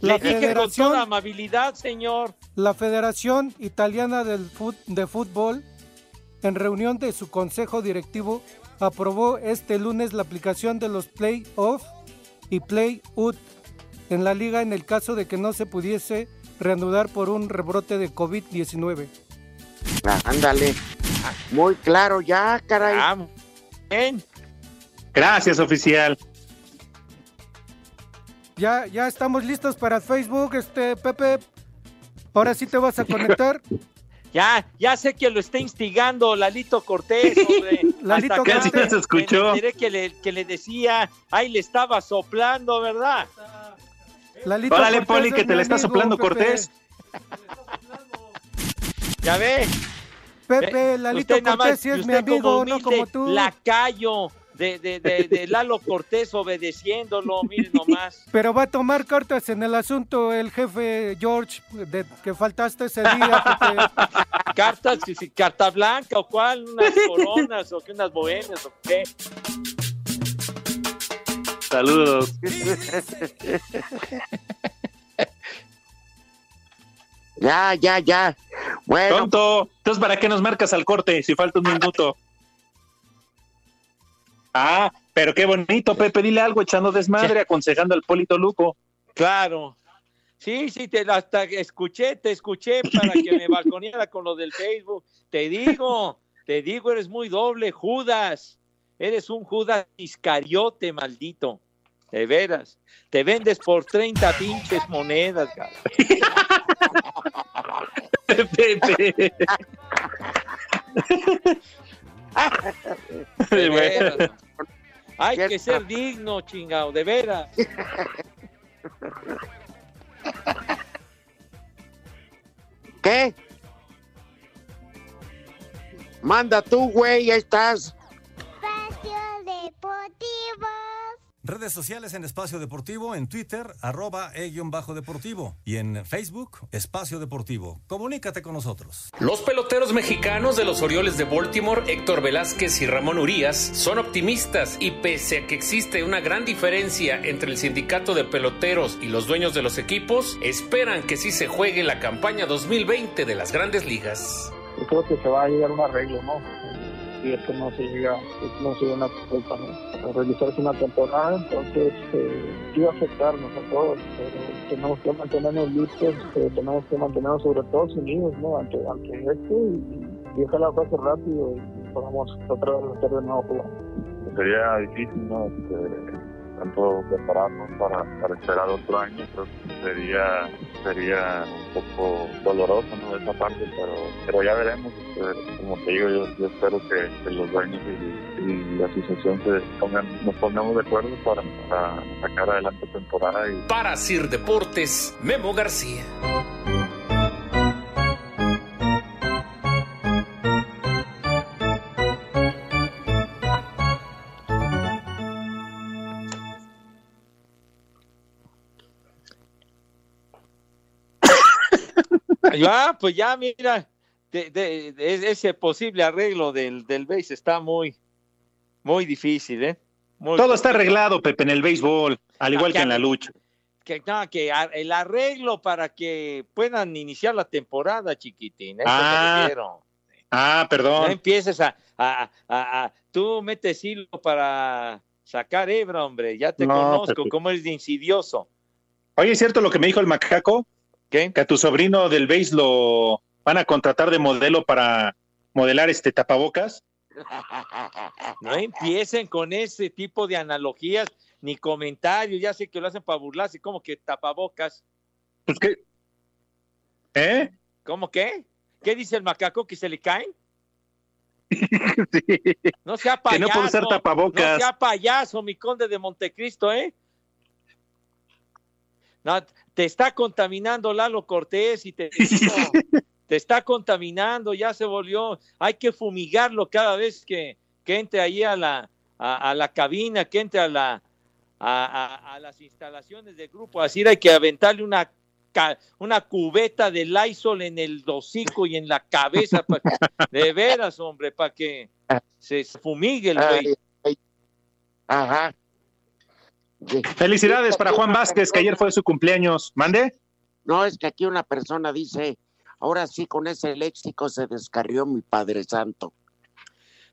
Le La dije con Federación, toda amabilidad, señor. la Federación Italiana del de Fútbol, en reunión de su consejo directivo, aprobó este lunes la aplicación de los play-off y play-out en la liga en el caso de que no se pudiese reanudar por un rebrote de COVID-19. Ah, Ándale. Muy claro ya, caray. Ah, bien. Gracias, oficial. Ya, ya estamos listos para Facebook, este Pepe. Ahora sí te vas a conectar. Ya, ya sé que lo está instigando Lalito Cortés, hombre. Lalito Hasta Cortés. me- se escuchó. me que le, que le decía, ahí le estaba soplando, ¿verdad? Lalito Órale, Cortés Poli, que te le está amigo, soplando Pepe. Cortés. Ya ve. Pepe, Eh, Lalito usted Cortés sí es y mi amigo, no como tú. Lacayo de, de, de, de Lalo Cortés obedeciéndolo, miren nomás. Pero va a tomar cartas en el asunto el jefe George, de que faltaste ese día. Pepe. Cartas, carta blanca o cuál, unas coronas o que unas bohemias o qué. Saludos. Ya, ya, ya. Bueno, Tonto. Entonces, ¿para qué nos marcas al corte si falta un minuto? Ah, pero qué bonito, Pepe. Dile algo echando desmadre, aconsejando al Polito Luco. Claro. Sí, sí, te, hasta escuché, te escuché para que me balconeara con lo del Facebook. Te digo, te digo, eres muy doble, Judas. Eres un Judas Iscariote, maldito. De veras. Te vendes por 30 pinches monedas. Pepe. De veras. Hay que ser digno, chingado, de veras. ¿qué? Manda tú, güey, ya estás. Espacio Deportivo. Redes sociales en Espacio Deportivo, en Twitter, arroba e-bajo deportivo. Y en Facebook, Espacio Deportivo. Comunícate con nosotros. Los peloteros mexicanos de los Orioles de Baltimore, Héctor Velázquez y Ramón Urias, son optimistas y pese a que existe una gran diferencia entre el sindicato de peloteros y los dueños de los equipos, esperan que sí se juegue la campaña 2020 de las grandes ligas. yo creo que se va a llegar a un arreglo, ¿no? Si es que no se llega, no se llega una propuesta, ¿no? A realizarse una temporada, entonces eh, va a afectarnos a todos, pero tenemos que mantenernos listos, eh, tenemos que mantenernos sobre todo unidos, ¿no? Ante, ante esto y, y ojalá pase rápido y podamos tratar de hacer de nuevo jugar. sería difícil, ¿no? Este, tanto prepararnos para, para esperar otro año, creo que sería, sería un poco doloroso, ¿no? Esa parte, pero, pero ya veremos. este, como te digo, yo, yo espero que, los dueños y, y la asociación se pongan, nos pongamos de acuerdo para, para sacar adelante temporada y Para Sir Deportes, Memo García. Ya, pues ya, mira, de- de- de- ese posible arreglo del, del base está muy, muy difícil, ¿eh? Muy- Todo está arreglado, Pepe, en el béisbol, al igual Ah, que en la lucha. que, no, el arreglo para que puedan iniciar la temporada, chiquitín. eso Ah. Ah, No perdón. empieces a, a- a- a- Tú metes hilo para sacar hebra, hombre. Ya te No, conozco, Pepe. cómo eres de insidioso. Oye, ¿es cierto lo que me dijo el macaco? ¿Qué? Que a tu sobrino del béis lo van a contratar de modelo para modelar este tapabocas. No empiecen con ese tipo de analogías ni comentarios. Ya sé que lo hacen para burlarse, como que tapabocas. Pues qué. ¿Eh? ¿Cómo qué? ¿Qué dice el macaco? ¿Que se le caen? No sea Que payaso. no puede usar tapabocas. No sea payaso, mi conde de Montecristo, ¿eh? No, te está contaminando Lalo Cortés y te te está contaminando, ya se volvió, hay que fumigarlo cada vez que, que entre ahí a la, a, la cabina, que entre a la a, a, las instalaciones del grupo, así hay que aventarle una una cubeta de Lysol en el hocico y en la cabeza, de veras, hombre, para que se fumigue el güey. Ajá. Felicidades para Juan Vázquez, que ayer fue su cumpleaños. ¿Mande? No, es que aquí una persona dice, ahora sí con ese léxico se descarrió mi Padre Santo.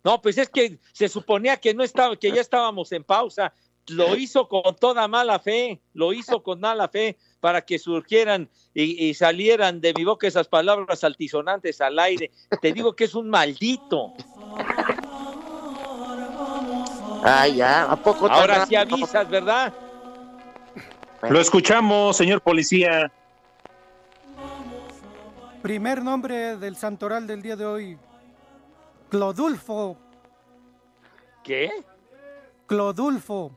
No, pues es que se suponía que no estaba, que ya estábamos en pausa. Lo hizo con toda mala fe, lo hizo con mala fe para que surgieran y, salieran de mi boca esas palabras altisonantes al aire. Te digo que es un maldito. Ah, ya, ¿a poco Ahora sí avisas, ¿verdad? Lo escuchamos, señor policía. Primer nombre del santoral del día de hoy. Clodulfo. ¿Qué? Clodulfo.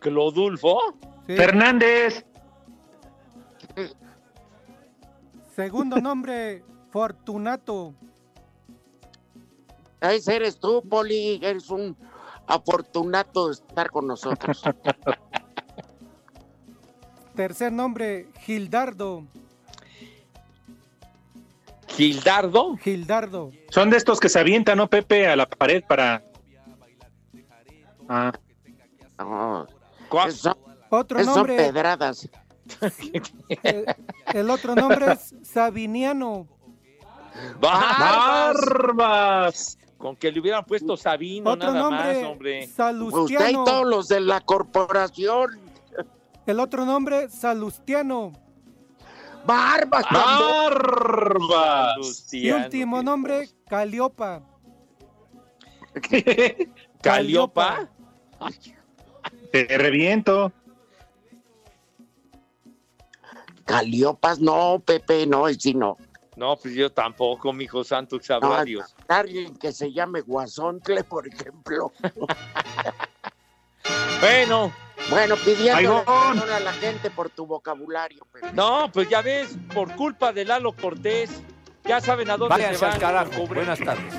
¿Clodulfo? Fernández. Segundo nombre, Fortunato. Ese eres tú, Poli. Eres un afortunato de estar con nosotros. Tercer nombre, Gildardo. ¿Gildardo? Gildardo. Son de estos que se avientan, ¿no, Pepe? A la pared para. Ah. Otro nombre. Son pedradas. el, otro nombre es Sabiniano. ¡Barbas! Con que le hubieran puesto Sabino nada más, hombre. Salustiano. Usted y todos los de la corporación. El otro nombre, Salustiano. Barbas. Barbas. Y último nombre, Caliopa. ¿Caliopa? Te reviento. Caliopas, no, Pepe, no, y si no. No, pues yo tampoco, mi hijo santo, sabrá no, Dios. Alguien que se llame Guasontle, por ejemplo. bueno. Bueno, pidiendo a la gente por tu vocabulario. Pepe. No, pues ya ves, por culpa de Lalo Cortés, ya saben a dónde Váyanse se van. al carajo. Buenas tardes.